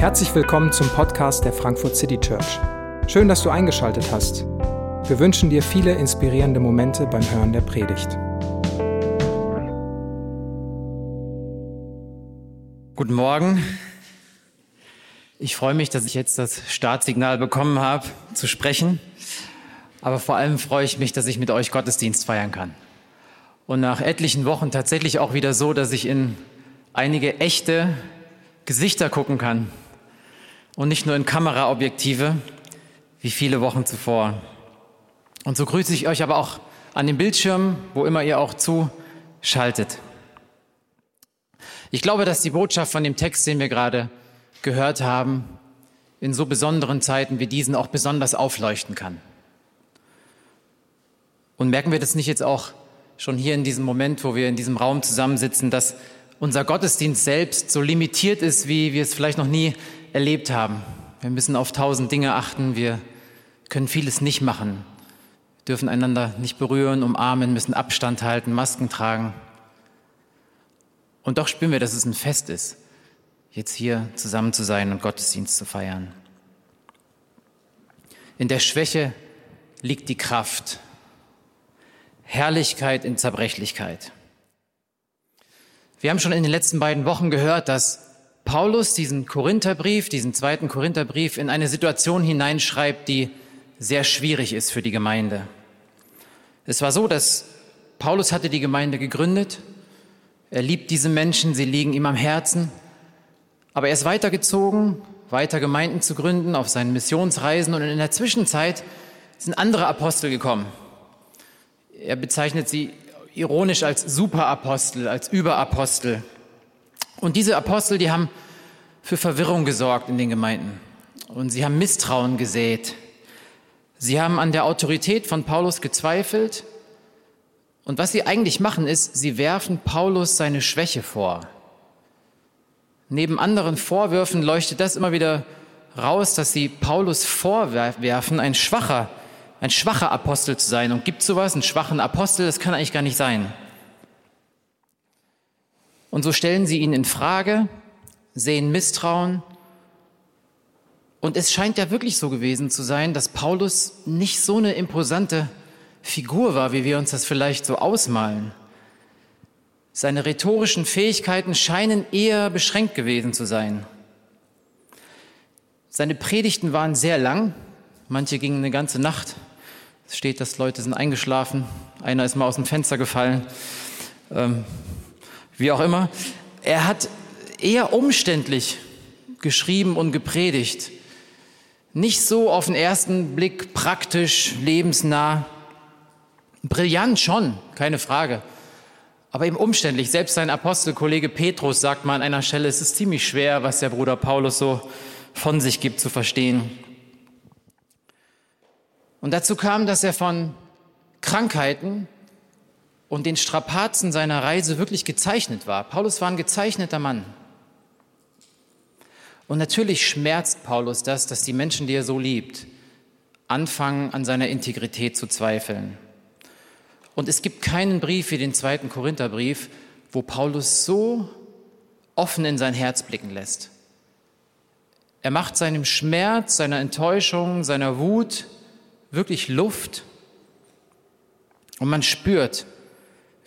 Herzlich willkommen zum Podcast der Frankfurt City Church. Schön, dass du eingeschaltet hast. Wir wünschen dir viele inspirierende Momente beim Hören der Predigt. Guten Morgen. Ich freue mich, dass ich jetzt das Startsignal bekommen habe, zu sprechen. Aber vor allem freue ich mich, dass ich mit euch Gottesdienst feiern kann. Und nach etlichen Wochen tatsächlich auch wieder so, dass ich in einige echte Gesichter gucken kann und nicht nur in Kameraobjektive wie viele Wochen zuvor. Und so grüße ich euch aber auch an den Bildschirmen, wo immer ihr auch zuschaltet. Ich glaube, dass die Botschaft von dem Text, den wir gerade gehört haben, in so besonderen Zeiten wie diesen auch besonders aufleuchten kann. Und merken wir das nicht jetzt auch schon hier in diesem Moment, wo wir in diesem Raum zusammensitzen, dass unser Gottesdienst selbst so limitiert ist, wie wir es vielleicht noch nie erlebt haben. Wir müssen auf tausend Dinge achten, wir können vieles nicht machen, dürfen einander nicht berühren, umarmen, müssen Abstand halten, Masken tragen. Und doch spüren wir, dass es ein Fest ist, jetzt hier zusammen zu sein und Gottesdienst zu feiern. In der Schwäche liegt die Kraft, Herrlichkeit in Zerbrechlichkeit. Wir haben schon in den letzten beiden Wochen gehört, dass Paulus diesen Korintherbrief, diesen zweiten Korintherbrief in eine Situation hineinschreibt, die sehr schwierig ist für die Gemeinde. Es war so, dass Paulus hatte die Gemeinde gegründet. Er liebt diese Menschen, sie liegen ihm am Herzen. Aber er ist weitergezogen, weiter Gemeinden zu gründen auf seinen Missionsreisen und in der Zwischenzeit sind andere Apostel gekommen. Er bezeichnet sie ironisch als Superapostel, als Überapostel. Und diese Apostel, die haben für Verwirrung gesorgt in den Gemeinden. Und sie haben Misstrauen gesät. Sie haben an der Autorität von Paulus gezweifelt. Und was sie eigentlich machen, ist, sie werfen Paulus seine Schwäche vor. Neben anderen Vorwürfen leuchtet das immer wieder raus, dass sie Paulus vorwerfen, ein schwacher, ein schwacher Apostel zu sein. Und gibt sowas, einen schwachen Apostel? Das kann eigentlich gar nicht sein. Und so stellen sie ihn in Frage, sehen Misstrauen. Und es scheint ja wirklich so gewesen zu sein, dass Paulus nicht so eine imposante Figur war, wie wir uns das vielleicht so ausmalen. Seine rhetorischen Fähigkeiten scheinen eher beschränkt gewesen zu sein. Seine Predigten waren sehr lang, manche gingen eine ganze Nacht. Es steht, dass Leute sind eingeschlafen, einer ist mal aus dem Fenster gefallen. Ähm, wie auch immer. Er hat eher umständlich geschrieben und gepredigt. Nicht so auf den ersten Blick praktisch, lebensnah. Brillant schon, keine Frage. Aber eben umständlich. Selbst sein Apostelkollege Petrus sagt mal an einer Stelle, es ist ziemlich schwer, was der Bruder Paulus so von sich gibt zu verstehen. Und dazu kam, dass er von Krankheiten und den Strapazen seiner Reise wirklich gezeichnet war. Paulus war ein gezeichneter Mann. Und natürlich schmerzt Paulus das, dass die Menschen, die er so liebt, anfangen an seiner Integrität zu zweifeln. Und es gibt keinen Brief wie den zweiten Korintherbrief, wo Paulus so offen in sein Herz blicken lässt. Er macht seinem Schmerz, seiner Enttäuschung, seiner Wut wirklich Luft. Und man spürt,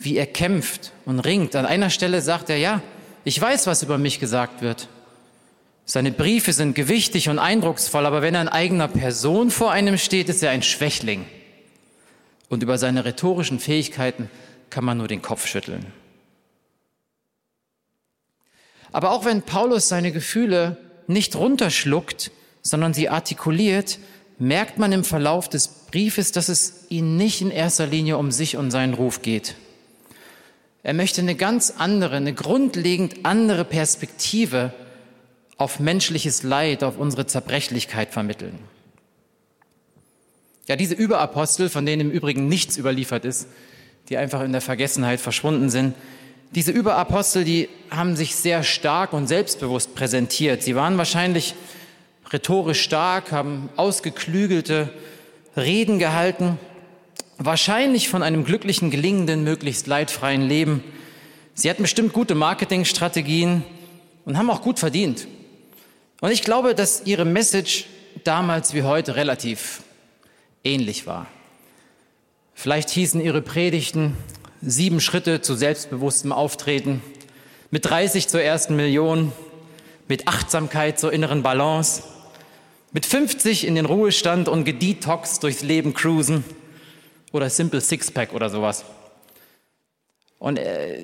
wie er kämpft und ringt. An einer Stelle sagt er, ja, ich weiß, was über mich gesagt wird. Seine Briefe sind gewichtig und eindrucksvoll, aber wenn er in eigener Person vor einem steht, ist er ein Schwächling. Und über seine rhetorischen Fähigkeiten kann man nur den Kopf schütteln. Aber auch wenn Paulus seine Gefühle nicht runterschluckt, sondern sie artikuliert, merkt man im Verlauf des Briefes, dass es ihn nicht in erster Linie um sich und seinen Ruf geht. Er möchte eine ganz andere, eine grundlegend andere Perspektive auf menschliches Leid, auf unsere Zerbrechlichkeit vermitteln. Ja, diese Überapostel, von denen im Übrigen nichts überliefert ist, die einfach in der Vergessenheit verschwunden sind, diese Überapostel, die haben sich sehr stark und selbstbewusst präsentiert. Sie waren wahrscheinlich rhetorisch stark, haben ausgeklügelte Reden gehalten wahrscheinlich von einem glücklichen, gelingenden, möglichst leidfreien Leben. Sie hatten bestimmt gute Marketingstrategien und haben auch gut verdient. Und ich glaube, dass ihre Message damals wie heute relativ ähnlich war. Vielleicht hießen ihre Predigten sieben Schritte zu selbstbewusstem Auftreten, mit 30 zur ersten Million, mit Achtsamkeit zur inneren Balance, mit 50 in den Ruhestand und gedetox durchs Leben cruisen oder Simple Sixpack oder sowas. Und äh,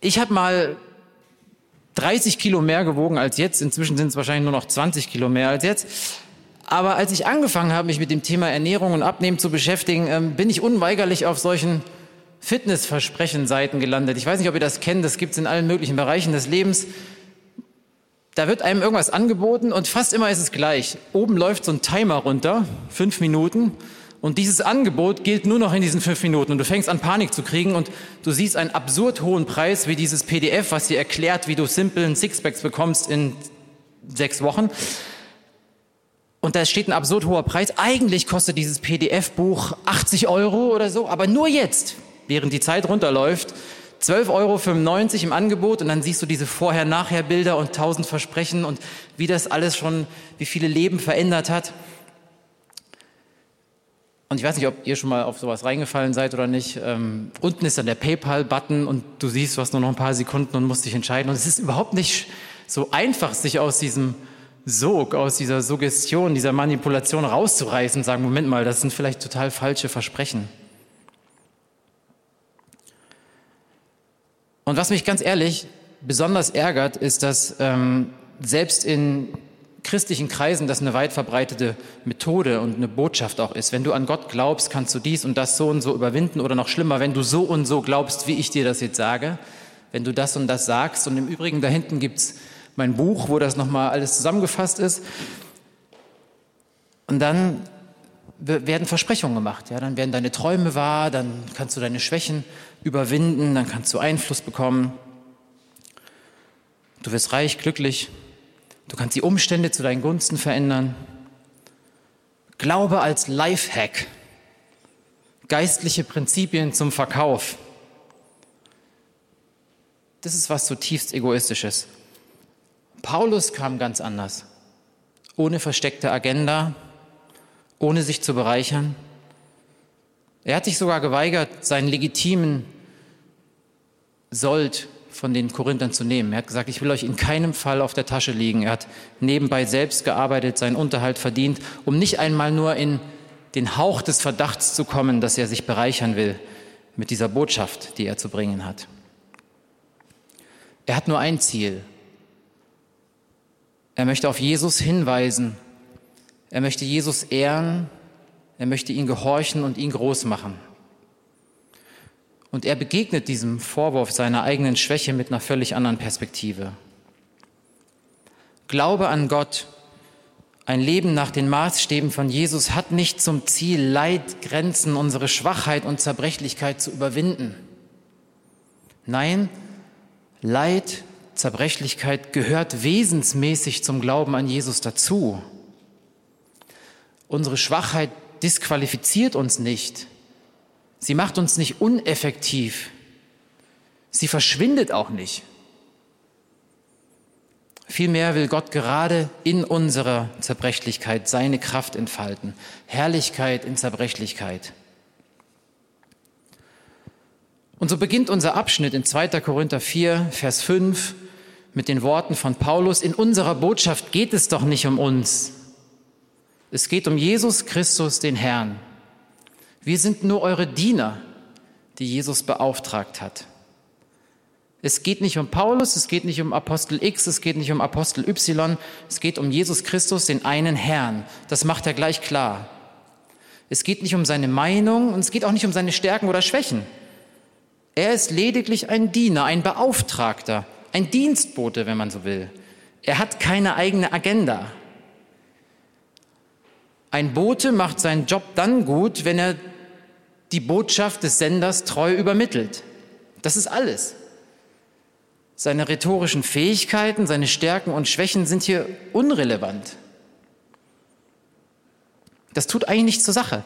ich habe mal 30 Kilo mehr gewogen als jetzt. Inzwischen sind es wahrscheinlich nur noch 20 Kilo mehr als jetzt. Aber als ich angefangen habe, mich mit dem Thema Ernährung und Abnehmen zu beschäftigen, ähm, bin ich unweigerlich auf solchen Fitnessversprechen-Seiten gelandet. Ich weiß nicht, ob ihr das kennt, das gibt es in allen möglichen Bereichen des Lebens. Da wird einem irgendwas angeboten und fast immer ist es gleich. Oben läuft so ein Timer runter, fünf Minuten, und dieses Angebot gilt nur noch in diesen fünf Minuten. Und du fängst an, Panik zu kriegen und du siehst einen absurd hohen Preis wie dieses PDF, was dir erklärt, wie du simplen Sixpacks bekommst in sechs Wochen. Und da steht ein absurd hoher Preis. Eigentlich kostet dieses PDF-Buch 80 Euro oder so, aber nur jetzt, während die Zeit runterläuft, 12,95 Euro im Angebot und dann siehst du diese Vorher-Nachher-Bilder und tausend Versprechen und wie das alles schon, wie viele Leben verändert hat. Und ich weiß nicht, ob ihr schon mal auf sowas reingefallen seid oder nicht. Ähm, unten ist dann der PayPal-Button und du siehst, du hast nur noch ein paar Sekunden und musst dich entscheiden. Und es ist überhaupt nicht so einfach, sich aus diesem Sog, aus dieser Suggestion, dieser Manipulation rauszureißen und sagen, Moment mal, das sind vielleicht total falsche Versprechen. Und was mich ganz ehrlich besonders ärgert, ist, dass ähm, selbst in christlichen Kreisen das eine weit verbreitete Methode und eine Botschaft auch ist. Wenn du an Gott glaubst, kannst du dies und das so und so überwinden oder noch schlimmer, wenn du so und so glaubst, wie ich dir das jetzt sage, wenn du das und das sagst. Und im Übrigen, da hinten gibt's mein Buch, wo das nochmal alles zusammengefasst ist. Und dann werden Versprechungen gemacht. Ja, dann werden deine Träume wahr, dann kannst du deine Schwächen überwinden, dann kannst du Einfluss bekommen. Du wirst reich, glücklich, Du kannst die Umstände zu deinen Gunsten verändern. Glaube als Lifehack. Geistliche Prinzipien zum Verkauf. Das ist was zutiefst egoistisches. Paulus kam ganz anders. Ohne versteckte Agenda, ohne sich zu bereichern. Er hat sich sogar geweigert, seinen legitimen Sold von den Korinthern zu nehmen. Er hat gesagt, ich will euch in keinem Fall auf der Tasche liegen. Er hat nebenbei selbst gearbeitet, seinen Unterhalt verdient, um nicht einmal nur in den Hauch des Verdachts zu kommen, dass er sich bereichern will mit dieser Botschaft, die er zu bringen hat. Er hat nur ein Ziel. Er möchte auf Jesus hinweisen. Er möchte Jesus ehren. Er möchte ihn gehorchen und ihn groß machen. Und er begegnet diesem Vorwurf seiner eigenen Schwäche mit einer völlig anderen Perspektive. Glaube an Gott, ein Leben nach den Maßstäben von Jesus hat nicht zum Ziel, Leid, Grenzen, unsere Schwachheit und Zerbrechlichkeit zu überwinden. Nein, Leid, Zerbrechlichkeit gehört wesensmäßig zum Glauben an Jesus dazu. Unsere Schwachheit disqualifiziert uns nicht. Sie macht uns nicht uneffektiv. Sie verschwindet auch nicht. Vielmehr will Gott gerade in unserer Zerbrechlichkeit seine Kraft entfalten. Herrlichkeit in Zerbrechlichkeit. Und so beginnt unser Abschnitt in 2. Korinther 4, Vers 5 mit den Worten von Paulus, in unserer Botschaft geht es doch nicht um uns. Es geht um Jesus Christus, den Herrn. Wir sind nur eure Diener, die Jesus beauftragt hat. Es geht nicht um Paulus, es geht nicht um Apostel X, es geht nicht um Apostel Y, es geht um Jesus Christus, den einen Herrn. Das macht er gleich klar. Es geht nicht um seine Meinung und es geht auch nicht um seine Stärken oder Schwächen. Er ist lediglich ein Diener, ein Beauftragter, ein Dienstbote, wenn man so will. Er hat keine eigene Agenda. Ein Bote macht seinen Job dann gut, wenn er die Botschaft des Senders treu übermittelt. Das ist alles. Seine rhetorischen Fähigkeiten, seine Stärken und Schwächen sind hier unrelevant. Das tut eigentlich nichts zur Sache.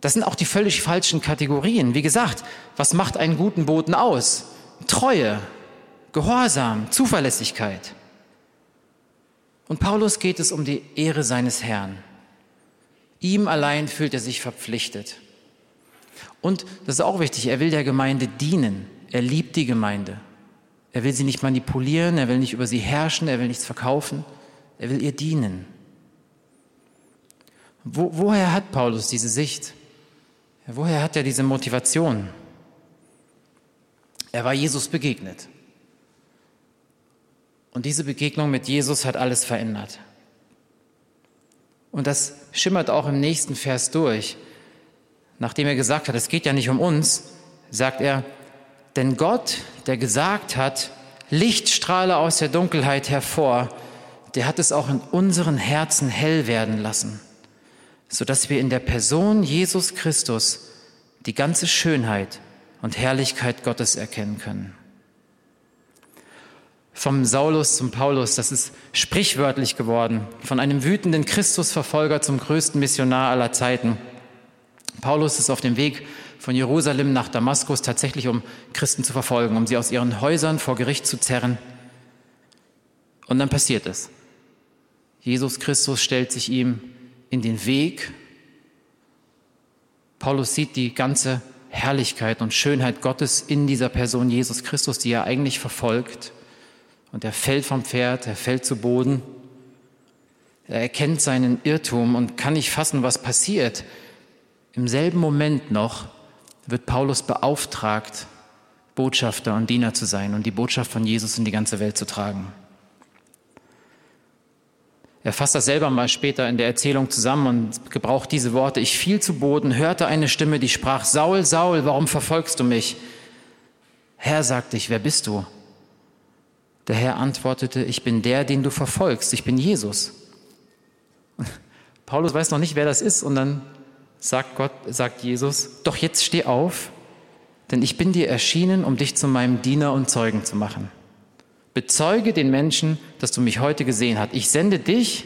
Das sind auch die völlig falschen Kategorien. Wie gesagt, was macht einen guten Boten aus? Treue, Gehorsam, Zuverlässigkeit. Und Paulus geht es um die Ehre seines Herrn. Ihm allein fühlt er sich verpflichtet. Und das ist auch wichtig, er will der Gemeinde dienen. Er liebt die Gemeinde. Er will sie nicht manipulieren, er will nicht über sie herrschen, er will nichts verkaufen, er will ihr dienen. Wo, woher hat Paulus diese Sicht? Woher hat er diese Motivation? Er war Jesus begegnet. Und diese Begegnung mit Jesus hat alles verändert. Und das schimmert auch im nächsten Vers durch. Nachdem er gesagt hat, es geht ja nicht um uns, sagt er, denn Gott, der gesagt hat, Licht strahle aus der Dunkelheit hervor, der hat es auch in unseren Herzen hell werden lassen, sodass wir in der Person Jesus Christus die ganze Schönheit und Herrlichkeit Gottes erkennen können. Vom Saulus zum Paulus, das ist sprichwörtlich geworden, von einem wütenden Christusverfolger zum größten Missionar aller Zeiten. Paulus ist auf dem Weg von Jerusalem nach Damaskus tatsächlich, um Christen zu verfolgen, um sie aus ihren Häusern vor Gericht zu zerren. Und dann passiert es. Jesus Christus stellt sich ihm in den Weg. Paulus sieht die ganze Herrlichkeit und Schönheit Gottes in dieser Person Jesus Christus, die er eigentlich verfolgt. Und er fällt vom Pferd, er fällt zu Boden. Er erkennt seinen Irrtum und kann nicht fassen, was passiert. Im selben Moment noch wird Paulus beauftragt, Botschafter und Diener zu sein und die Botschaft von Jesus in die ganze Welt zu tragen. Er fasst das selber mal später in der Erzählung zusammen und gebraucht diese Worte. Ich fiel zu Boden, hörte eine Stimme, die sprach, Saul, Saul, warum verfolgst du mich? Herr, sagte ich, wer bist du? Der Herr antwortete, ich bin der, den du verfolgst, ich bin Jesus. Paulus weiß noch nicht, wer das ist und dann sagt Gott, sagt Jesus, doch jetzt steh auf, denn ich bin dir erschienen, um dich zu meinem Diener und Zeugen zu machen. Bezeuge den Menschen, dass du mich heute gesehen hast. Ich sende dich,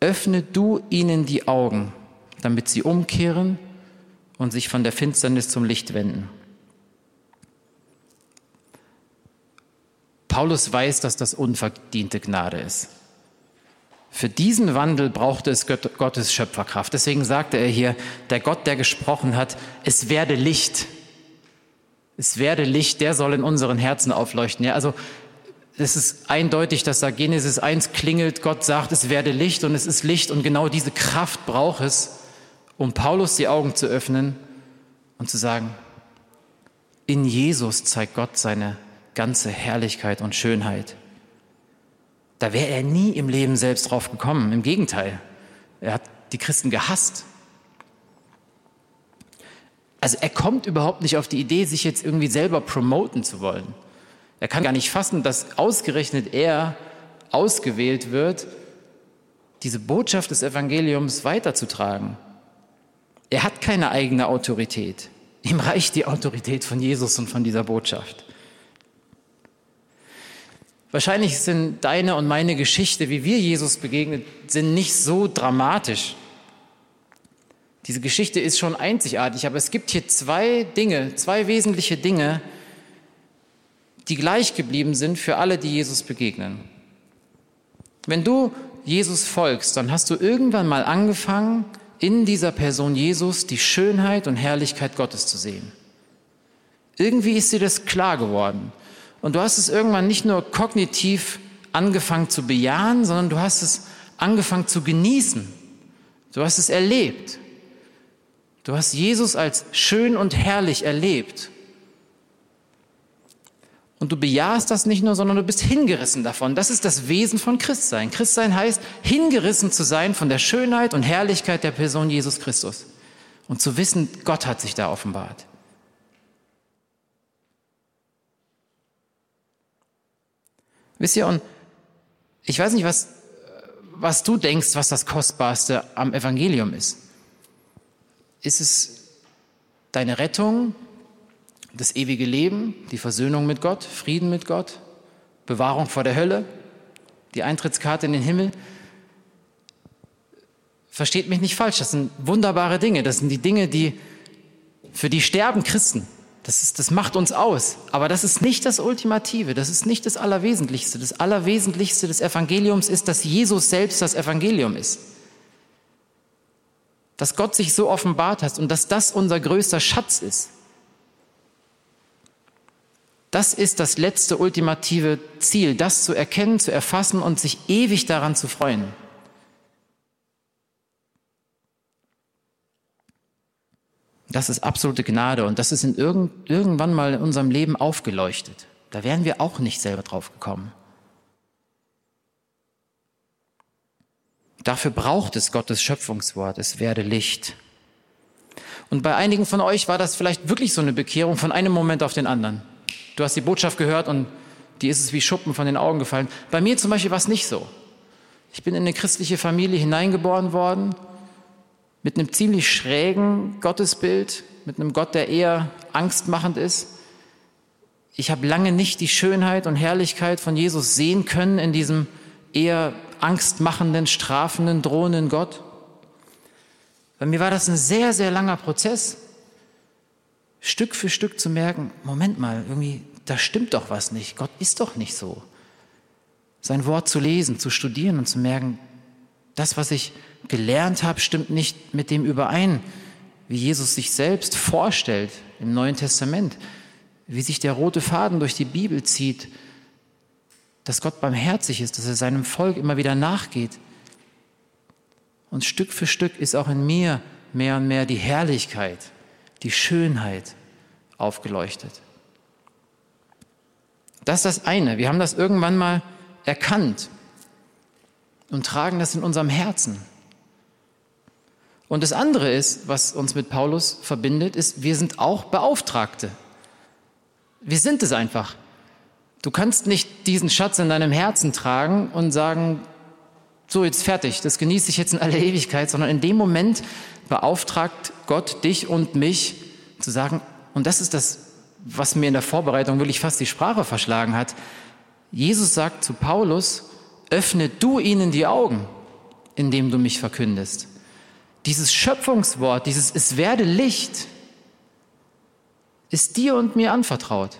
öffne du ihnen die Augen, damit sie umkehren und sich von der Finsternis zum Licht wenden. Paulus weiß, dass das unverdiente Gnade ist. Für diesen Wandel brauchte es Gottes Schöpferkraft. Deswegen sagte er hier, der Gott, der gesprochen hat, es werde Licht. Es werde Licht, der soll in unseren Herzen aufleuchten. Ja, also es ist eindeutig, dass da Genesis 1 klingelt, Gott sagt, es werde Licht und es ist Licht und genau diese Kraft braucht es, um Paulus die Augen zu öffnen und zu sagen, in Jesus zeigt Gott seine ganze Herrlichkeit und Schönheit. Da wäre er nie im Leben selbst drauf gekommen. Im Gegenteil, er hat die Christen gehasst. Also er kommt überhaupt nicht auf die Idee, sich jetzt irgendwie selber promoten zu wollen. Er kann gar nicht fassen, dass ausgerechnet er ausgewählt wird, diese Botschaft des Evangeliums weiterzutragen. Er hat keine eigene Autorität. Ihm reicht die Autorität von Jesus und von dieser Botschaft. Wahrscheinlich sind deine und meine Geschichte, wie wir Jesus begegnet sind, nicht so dramatisch. Diese Geschichte ist schon einzigartig, aber es gibt hier zwei Dinge, zwei wesentliche Dinge, die gleich geblieben sind für alle, die Jesus begegnen. Wenn du Jesus folgst, dann hast du irgendwann mal angefangen, in dieser Person Jesus die Schönheit und Herrlichkeit Gottes zu sehen. Irgendwie ist dir das klar geworden. Und du hast es irgendwann nicht nur kognitiv angefangen zu bejahen, sondern du hast es angefangen zu genießen. Du hast es erlebt. Du hast Jesus als schön und herrlich erlebt. Und du bejahst das nicht nur, sondern du bist hingerissen davon. Das ist das Wesen von Christsein. Christsein heißt, hingerissen zu sein von der Schönheit und Herrlichkeit der Person Jesus Christus. Und zu wissen, Gott hat sich da offenbart. Wisst ihr, und ich weiß nicht, was, was du denkst, was das Kostbarste am Evangelium ist. Ist es deine Rettung, das ewige Leben, die Versöhnung mit Gott, Frieden mit Gott, Bewahrung vor der Hölle, die Eintrittskarte in den Himmel? Versteht mich nicht falsch, das sind wunderbare Dinge. Das sind die Dinge, die, für die sterben Christen. Das, ist, das macht uns aus. Aber das ist nicht das Ultimative, das ist nicht das Allerwesentlichste. Das Allerwesentlichste des Evangeliums ist, dass Jesus selbst das Evangelium ist. Dass Gott sich so offenbart hat und dass das unser größter Schatz ist. Das ist das letzte ultimative Ziel, das zu erkennen, zu erfassen und sich ewig daran zu freuen. Das ist absolute Gnade und das ist in irgend, irgendwann mal in unserem Leben aufgeleuchtet. Da wären wir auch nicht selber drauf gekommen. Dafür braucht es Gottes Schöpfungswort, es werde Licht. Und bei einigen von euch war das vielleicht wirklich so eine Bekehrung von einem Moment auf den anderen. Du hast die Botschaft gehört und die ist es wie Schuppen von den Augen gefallen. Bei mir zum Beispiel war es nicht so. Ich bin in eine christliche Familie hineingeboren worden mit einem ziemlich schrägen Gottesbild, mit einem Gott, der eher angstmachend ist. Ich habe lange nicht die Schönheit und Herrlichkeit von Jesus sehen können in diesem eher angstmachenden, strafenden, drohenden Gott. Bei mir war das ein sehr, sehr langer Prozess, Stück für Stück zu merken, Moment mal, irgendwie, da stimmt doch was nicht. Gott ist doch nicht so. Sein Wort zu lesen, zu studieren und zu merken, das, was ich gelernt habe, stimmt nicht mit dem überein, wie Jesus sich selbst vorstellt im Neuen Testament, wie sich der rote Faden durch die Bibel zieht, dass Gott barmherzig ist, dass er seinem Volk immer wieder nachgeht. Und Stück für Stück ist auch in mir mehr und mehr die Herrlichkeit, die Schönheit aufgeleuchtet. Das ist das eine. Wir haben das irgendwann mal erkannt und tragen das in unserem Herzen. Und das andere ist, was uns mit Paulus verbindet, ist, wir sind auch Beauftragte. Wir sind es einfach. Du kannst nicht diesen Schatz in deinem Herzen tragen und sagen, so jetzt fertig, das genieße ich jetzt in aller Ewigkeit, sondern in dem Moment beauftragt Gott dich und mich zu sagen, und das ist das, was mir in der Vorbereitung wirklich fast die Sprache verschlagen hat. Jesus sagt zu Paulus, öffne du ihnen die Augen, indem du mich verkündest. Dieses Schöpfungswort, dieses Es werde Licht, ist dir und mir anvertraut.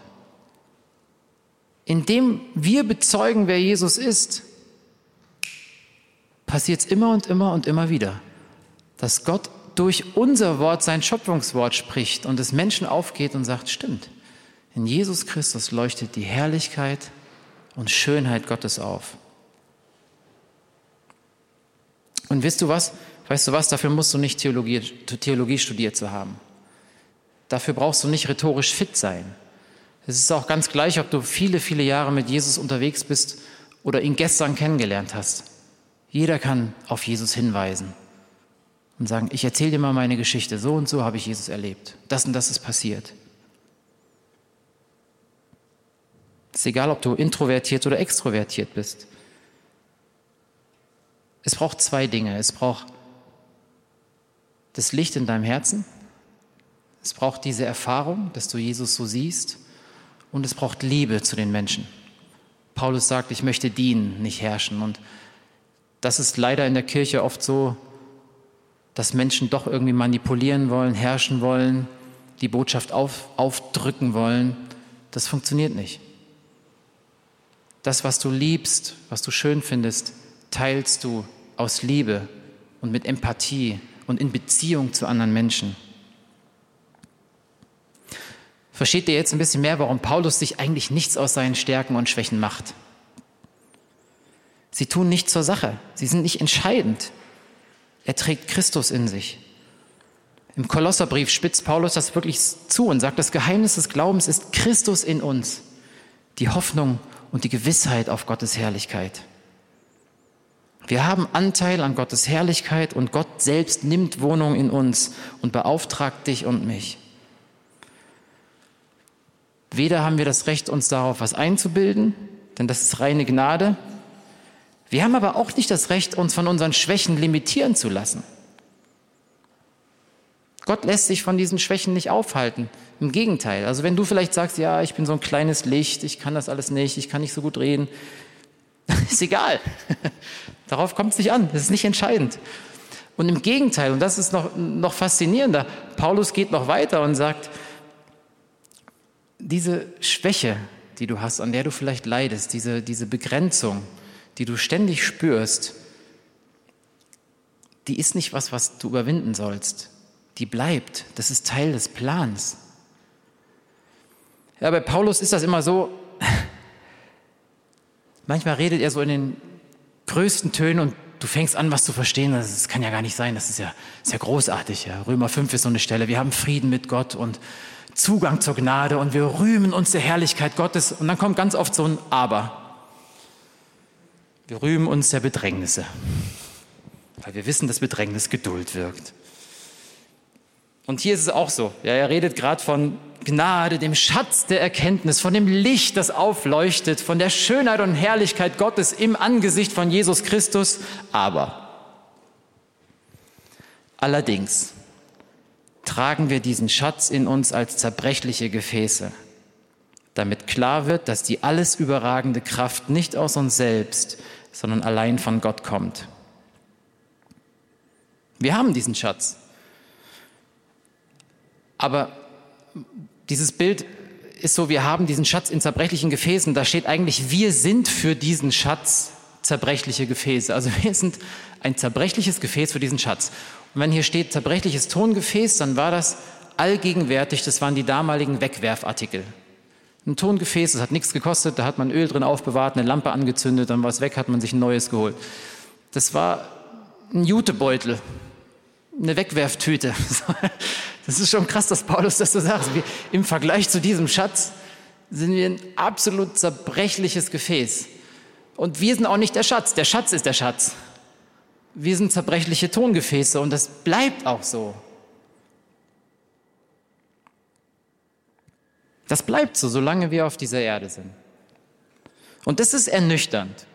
Indem wir bezeugen, wer Jesus ist, passiert es immer und immer und immer wieder, dass Gott durch unser Wort sein Schöpfungswort spricht und es Menschen aufgeht und sagt, stimmt, in Jesus Christus leuchtet die Herrlichkeit und Schönheit Gottes auf. Und wisst du was? Weißt du was, dafür musst du nicht Theologie, Theologie studiert zu haben. Dafür brauchst du nicht rhetorisch fit sein. Es ist auch ganz gleich, ob du viele, viele Jahre mit Jesus unterwegs bist oder ihn gestern kennengelernt hast. Jeder kann auf Jesus hinweisen und sagen, ich erzähle dir mal meine Geschichte, so und so habe ich Jesus erlebt. Das und das ist passiert. Es ist egal, ob du introvertiert oder extrovertiert bist. Es braucht zwei Dinge. Es braucht das Licht in deinem Herzen. Es braucht diese Erfahrung, dass du Jesus so siehst. Und es braucht Liebe zu den Menschen. Paulus sagt, ich möchte dienen, nicht herrschen. Und das ist leider in der Kirche oft so, dass Menschen doch irgendwie manipulieren wollen, herrschen wollen, die Botschaft auf, aufdrücken wollen. Das funktioniert nicht. Das, was du liebst, was du schön findest, teilst du aus Liebe und mit Empathie und in Beziehung zu anderen Menschen. Versteht ihr jetzt ein bisschen mehr, warum Paulus sich eigentlich nichts aus seinen Stärken und Schwächen macht? Sie tun nichts zur Sache, sie sind nicht entscheidend. Er trägt Christus in sich. Im Kolosserbrief spitzt Paulus das wirklich zu und sagt, das Geheimnis des Glaubens ist Christus in uns, die Hoffnung und die Gewissheit auf Gottes Herrlichkeit. Wir haben Anteil an Gottes Herrlichkeit und Gott selbst nimmt Wohnung in uns und beauftragt dich und mich. Weder haben wir das Recht, uns darauf was einzubilden, denn das ist reine Gnade. Wir haben aber auch nicht das Recht, uns von unseren Schwächen limitieren zu lassen. Gott lässt sich von diesen Schwächen nicht aufhalten. Im Gegenteil. Also wenn du vielleicht sagst, ja, ich bin so ein kleines Licht, ich kann das alles nicht, ich kann nicht so gut reden, ist egal. Darauf kommt es nicht an. Das ist nicht entscheidend. Und im Gegenteil, und das ist noch, noch faszinierender, Paulus geht noch weiter und sagt, diese Schwäche, die du hast, an der du vielleicht leidest, diese, diese Begrenzung, die du ständig spürst, die ist nicht was, was du überwinden sollst. Die bleibt. Das ist Teil des Plans. Ja, bei Paulus ist das immer so, manchmal redet er so in den größten Tönen und du fängst an, was zu verstehen. Das kann ja gar nicht sein. Das ist ja, ist ja großartig. Ja. Römer 5 ist so eine Stelle. Wir haben Frieden mit Gott und Zugang zur Gnade und wir rühmen uns der Herrlichkeit Gottes. Und dann kommt ganz oft so ein Aber. Wir rühmen uns der Bedrängnisse, weil wir wissen, dass Bedrängnis Geduld wirkt. Und hier ist es auch so. Ja, er redet gerade von Gnade, dem Schatz der Erkenntnis, von dem Licht, das aufleuchtet, von der Schönheit und Herrlichkeit Gottes im Angesicht von Jesus Christus. Aber allerdings tragen wir diesen Schatz in uns als zerbrechliche Gefäße, damit klar wird, dass die alles überragende Kraft nicht aus uns selbst, sondern allein von Gott kommt. Wir haben diesen Schatz. Aber dieses Bild ist so, wir haben diesen Schatz in zerbrechlichen Gefäßen. Da steht eigentlich, wir sind für diesen Schatz zerbrechliche Gefäße. Also wir sind ein zerbrechliches Gefäß für diesen Schatz. Und wenn hier steht zerbrechliches Tongefäß, dann war das allgegenwärtig, das waren die damaligen Wegwerfartikel. Ein Tongefäß, das hat nichts gekostet, da hat man Öl drin aufbewahrt, eine Lampe angezündet, dann war es weg, hat man sich ein neues geholt. Das war ein Jutebeutel, eine Wegwerftüte. Das ist schon krass, dass Paulus das so sagt. Im Vergleich zu diesem Schatz sind wir ein absolut zerbrechliches Gefäß. Und wir sind auch nicht der Schatz. Der Schatz ist der Schatz. Wir sind zerbrechliche Tongefäße und das bleibt auch so. Das bleibt so, solange wir auf dieser Erde sind. Und das ist ernüchternd.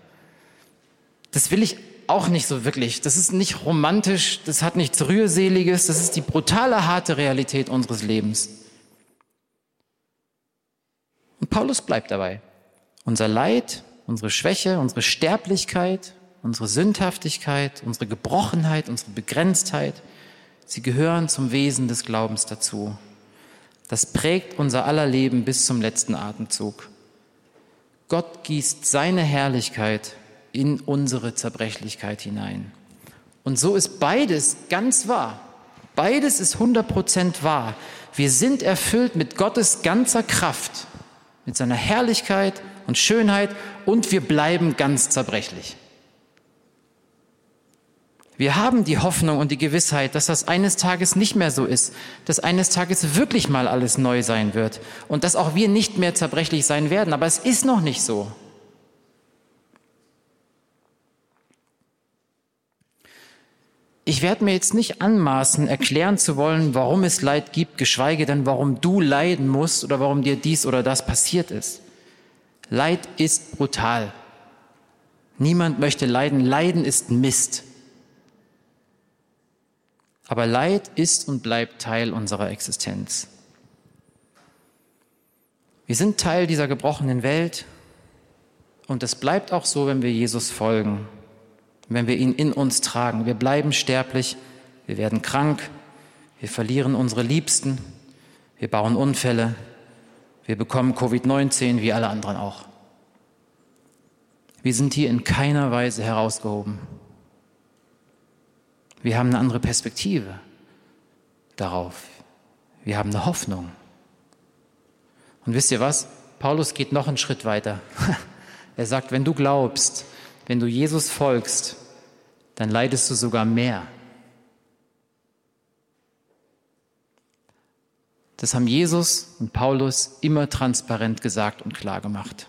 Das will ich auch nicht so wirklich. Das ist nicht romantisch, das hat nichts Rührseliges, das ist die brutale, harte Realität unseres Lebens. Und Paulus bleibt dabei. Unser Leid, unsere Schwäche, unsere Sterblichkeit, unsere Sündhaftigkeit, unsere Gebrochenheit, unsere Begrenztheit, sie gehören zum Wesen des Glaubens dazu. Das prägt unser aller Leben bis zum letzten Atemzug. Gott gießt seine Herrlichkeit in unsere Zerbrechlichkeit hinein. Und so ist beides ganz wahr. Beides ist 100% wahr. Wir sind erfüllt mit Gottes ganzer Kraft, mit seiner Herrlichkeit und Schönheit und wir bleiben ganz zerbrechlich. Wir haben die Hoffnung und die Gewissheit, dass das eines Tages nicht mehr so ist, dass eines Tages wirklich mal alles neu sein wird und dass auch wir nicht mehr zerbrechlich sein werden. Aber es ist noch nicht so. Ich werde mir jetzt nicht anmaßen, erklären zu wollen, warum es Leid gibt, geschweige denn, warum du leiden musst oder warum dir dies oder das passiert ist. Leid ist brutal. Niemand möchte leiden. Leiden ist Mist. Aber Leid ist und bleibt Teil unserer Existenz. Wir sind Teil dieser gebrochenen Welt und es bleibt auch so, wenn wir Jesus folgen wenn wir ihn in uns tragen. Wir bleiben sterblich, wir werden krank, wir verlieren unsere Liebsten, wir bauen Unfälle, wir bekommen Covid-19 wie alle anderen auch. Wir sind hier in keiner Weise herausgehoben. Wir haben eine andere Perspektive darauf. Wir haben eine Hoffnung. Und wisst ihr was? Paulus geht noch einen Schritt weiter. Er sagt, wenn du glaubst, wenn du Jesus folgst, dann leidest du sogar mehr. Das haben Jesus und Paulus immer transparent gesagt und klar gemacht.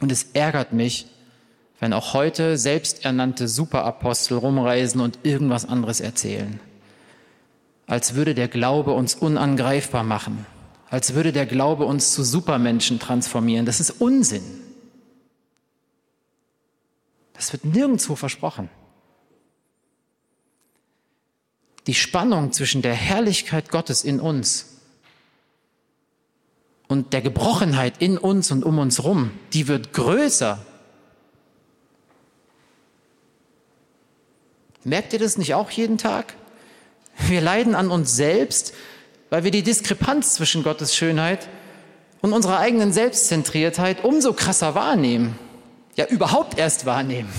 Und es ärgert mich, wenn auch heute selbsternannte Superapostel rumreisen und irgendwas anderes erzählen. Als würde der Glaube uns unangreifbar machen. Als würde der Glaube uns zu Supermenschen transformieren. Das ist Unsinn. Das wird nirgendwo versprochen. Die Spannung zwischen der Herrlichkeit Gottes in uns und der Gebrochenheit in uns und um uns rum, die wird größer. Merkt ihr das nicht auch jeden Tag? Wir leiden an uns selbst, weil wir die Diskrepanz zwischen Gottes Schönheit und unserer eigenen Selbstzentriertheit umso krasser wahrnehmen. Ja, überhaupt erst wahrnehmen.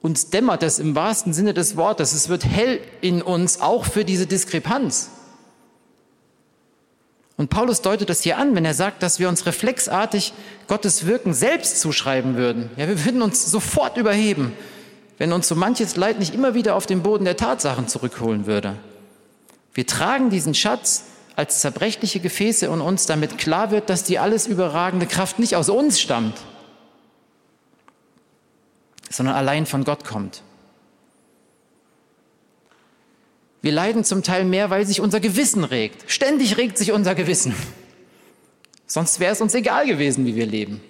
Uns dämmert es im wahrsten Sinne des Wortes. Es wird hell in uns, auch für diese Diskrepanz. Und Paulus deutet das hier an, wenn er sagt, dass wir uns reflexartig Gottes Wirken selbst zuschreiben würden. Ja, wir würden uns sofort überheben, wenn uns so manches Leid nicht immer wieder auf den Boden der Tatsachen zurückholen würde. Wir tragen diesen Schatz als zerbrechliche Gefäße und uns damit klar wird, dass die alles überragende Kraft nicht aus uns stammt, sondern allein von Gott kommt. Wir leiden zum Teil mehr, weil sich unser Gewissen regt. Ständig regt sich unser Gewissen. Sonst wäre es uns egal gewesen, wie wir leben.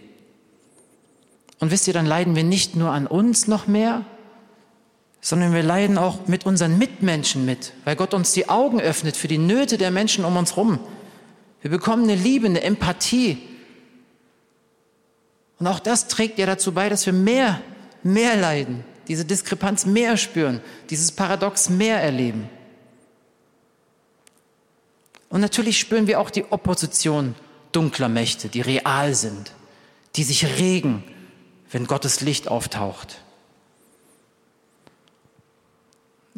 Und wisst ihr, dann leiden wir nicht nur an uns noch mehr, sondern wir leiden auch mit unseren Mitmenschen mit, weil Gott uns die Augen öffnet für die Nöte der Menschen um uns herum. Wir bekommen eine Liebe, eine Empathie. Und auch das trägt ja dazu bei, dass wir mehr, mehr leiden, diese Diskrepanz mehr spüren, dieses Paradox mehr erleben. Und natürlich spüren wir auch die Opposition dunkler Mächte, die real sind, die sich regen, wenn Gottes Licht auftaucht.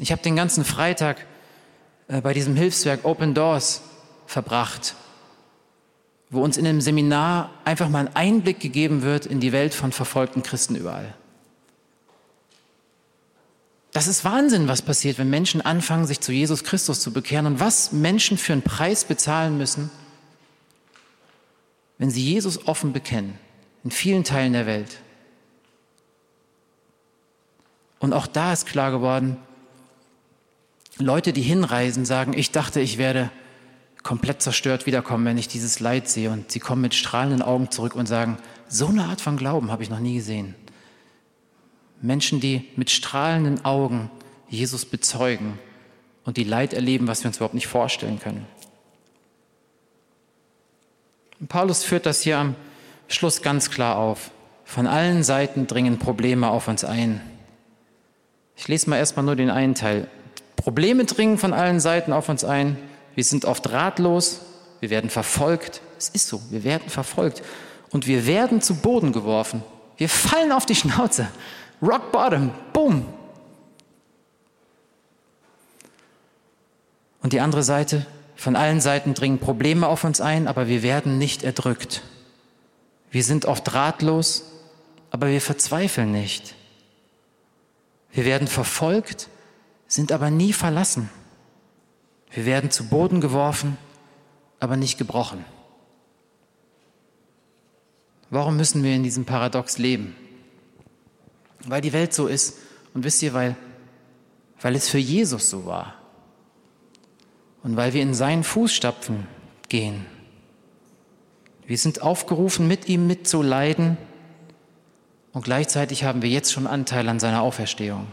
Ich habe den ganzen Freitag äh, bei diesem Hilfswerk Open Doors verbracht, wo uns in einem Seminar einfach mal ein Einblick gegeben wird in die Welt von verfolgten Christen überall. Das ist Wahnsinn, was passiert, wenn Menschen anfangen, sich zu Jesus Christus zu bekehren und was Menschen für einen Preis bezahlen müssen, wenn sie Jesus offen bekennen, in vielen Teilen der Welt. Und auch da ist klar geworden, Leute, die hinreisen, sagen, ich dachte, ich werde komplett zerstört wiederkommen, wenn ich dieses Leid sehe. Und sie kommen mit strahlenden Augen zurück und sagen, so eine Art von Glauben habe ich noch nie gesehen. Menschen, die mit strahlenden Augen Jesus bezeugen und die Leid erleben, was wir uns überhaupt nicht vorstellen können. Und Paulus führt das hier am Schluss ganz klar auf. Von allen Seiten dringen Probleme auf uns ein. Ich lese mal erstmal nur den einen Teil. Probleme dringen von allen Seiten auf uns ein. Wir sind oft ratlos. Wir werden verfolgt. Es ist so. Wir werden verfolgt. Und wir werden zu Boden geworfen. Wir fallen auf die Schnauze. Rock bottom, boom. Und die andere Seite, von allen Seiten dringen Probleme auf uns ein, aber wir werden nicht erdrückt. Wir sind oft ratlos, aber wir verzweifeln nicht. Wir werden verfolgt, sind aber nie verlassen. Wir werden zu Boden geworfen, aber nicht gebrochen. Warum müssen wir in diesem Paradox leben? weil die Welt so ist. Und wisst ihr, weil, weil es für Jesus so war. Und weil wir in seinen Fußstapfen gehen. Wir sind aufgerufen, mit ihm mitzuleiden. Und gleichzeitig haben wir jetzt schon Anteil an seiner Auferstehung.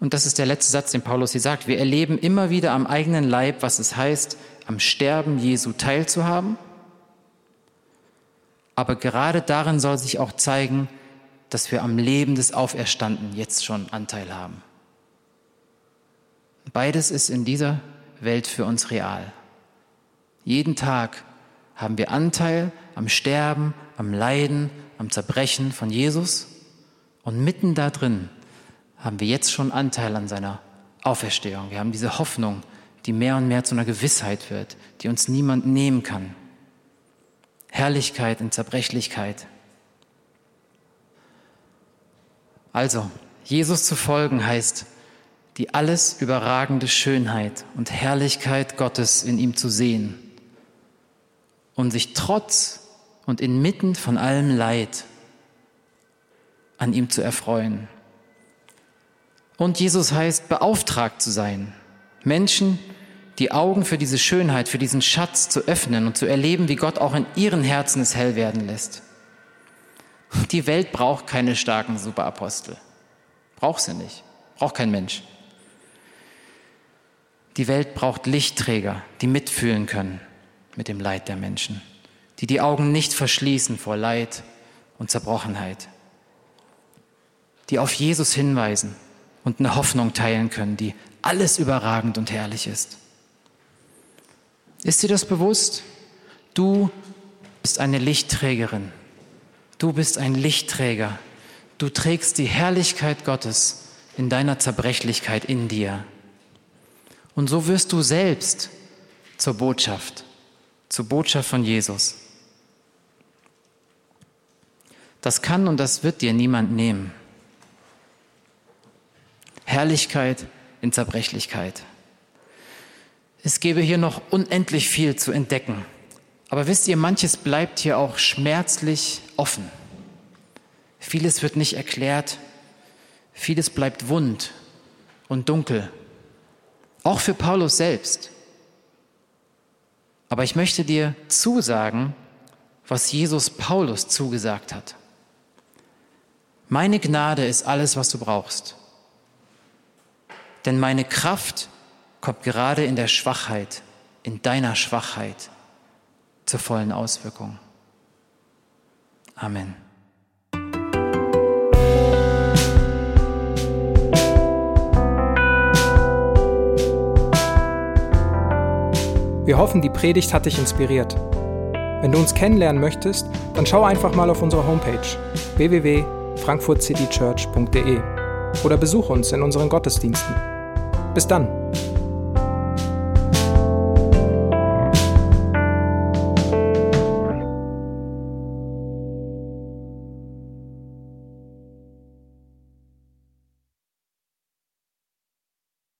Und das ist der letzte Satz, den Paulus hier sagt. Wir erleben immer wieder am eigenen Leib, was es heißt, am Sterben Jesu teilzuhaben. Aber gerade darin soll sich auch zeigen, dass wir am Leben des Auferstanden jetzt schon Anteil haben. Beides ist in dieser Welt für uns real. Jeden Tag haben wir Anteil am Sterben, am Leiden, am Zerbrechen von Jesus und mitten da drin haben wir jetzt schon Anteil an seiner Auferstehung. Wir haben diese Hoffnung, die mehr und mehr zu einer Gewissheit wird, die uns niemand nehmen kann. Herrlichkeit in Zerbrechlichkeit. Also, Jesus zu folgen heißt, die alles überragende Schönheit und Herrlichkeit Gottes in ihm zu sehen und sich trotz und inmitten von allem Leid an ihm zu erfreuen. Und Jesus heißt, beauftragt zu sein, Menschen die Augen für diese Schönheit, für diesen Schatz zu öffnen und zu erleben, wie Gott auch in ihren Herzen es hell werden lässt. Die Welt braucht keine starken Superapostel. Braucht sie nicht. Braucht kein Mensch. Die Welt braucht Lichtträger, die mitfühlen können mit dem Leid der Menschen, die die Augen nicht verschließen vor Leid und Zerbrochenheit, die auf Jesus hinweisen und eine Hoffnung teilen können, die alles überragend und herrlich ist. Ist dir das bewusst? Du bist eine Lichtträgerin. Du bist ein Lichtträger. Du trägst die Herrlichkeit Gottes in deiner Zerbrechlichkeit in dir. Und so wirst du selbst zur Botschaft, zur Botschaft von Jesus. Das kann und das wird dir niemand nehmen. Herrlichkeit in Zerbrechlichkeit. Es gäbe hier noch unendlich viel zu entdecken. Aber wisst ihr, manches bleibt hier auch schmerzlich offen. Vieles wird nicht erklärt, vieles bleibt wund und dunkel, auch für Paulus selbst. Aber ich möchte dir zusagen, was Jesus Paulus zugesagt hat. Meine Gnade ist alles, was du brauchst. Denn meine Kraft kommt gerade in der Schwachheit, in deiner Schwachheit zur vollen Auswirkung. Amen. Wir hoffen, die Predigt hat dich inspiriert. Wenn du uns kennenlernen möchtest, dann schau einfach mal auf unsere Homepage www.frankfurtcitychurch.de oder besuch uns in unseren Gottesdiensten. Bis dann!